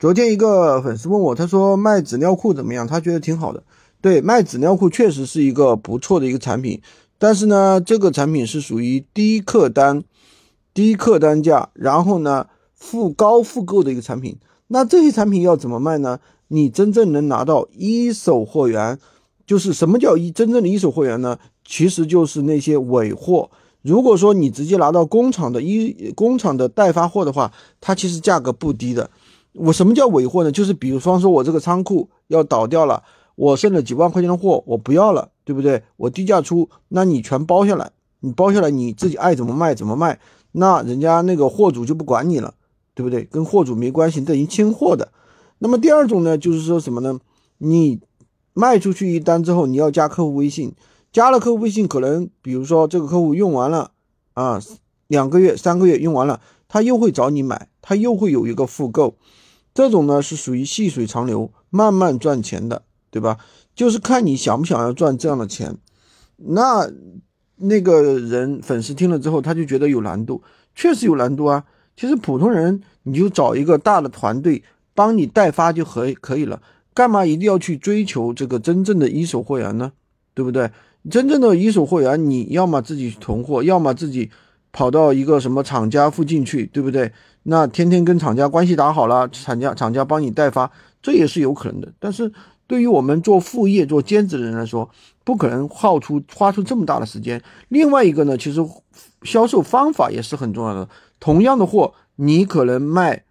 昨天一个粉丝问我，他说卖纸尿裤怎么样？他觉得挺好的。对，卖纸尿裤确实是一个不错的一个产品，但是呢，这个产品是属于低客单、低客单价，然后呢复高复购的一个产品。那这些产品要怎么卖呢？你真正能拿到一手货源，就是什么叫一真正的一手货源呢？其实就是那些尾货。如果说你直接拿到工厂的一工厂的代发货的话，它其实价格不低的。我什么叫尾货呢？就是比如方说我这个仓库要倒掉了，我剩了几万块钱的货，我不要了，对不对？我低价出，那你全包下来，你包下来你自己爱怎么卖怎么卖，那人家那个货主就不管你了，对不对？跟货主没关系，等于清货的。那么第二种呢，就是说什么呢？你卖出去一单之后，你要加客户微信，加了客户微信，可能比如说这个客户用完了啊，两个月、三个月用完了，他又会找你买，他又会有一个复购。这种呢是属于细水长流、慢慢赚钱的，对吧？就是看你想不想要赚这样的钱。那那个人粉丝听了之后，他就觉得有难度，确实有难度啊。其实普通人你就找一个大的团队帮你代发就可以可以了，干嘛一定要去追求这个真正的一手货源呢？对不对？真正的一手货源，你要么自己囤货，要么自己跑到一个什么厂家附近去，对不对？那天天跟厂家关系打好了，厂家厂家帮你代发，这也是有可能的。但是对于我们做副业、做兼职的人来说，不可能耗出花出这么大的时间。另外一个呢，其实销售方法也是很重要的。同样的货，你可能卖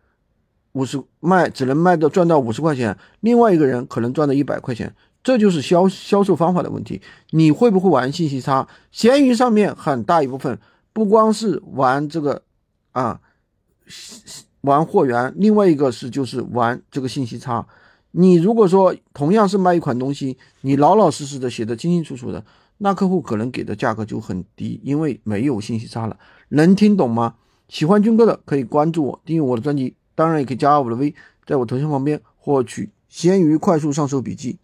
五十卖只能卖到赚到五十块钱，另外一个人可能赚到一百块钱，这就是销销售方法的问题。你会不会玩信息差？闲鱼上面很大一部分不光是玩这个啊。玩货源，另外一个是就是玩这个信息差。你如果说同样是卖一款东西，你老老实实的写的清清楚楚的，那客户可能给的价格就很低，因为没有信息差了。能听懂吗？喜欢军哥的可以关注我，订阅我的专辑，当然也可以加我的微，在我头像旁边获取闲鱼快速上手笔记。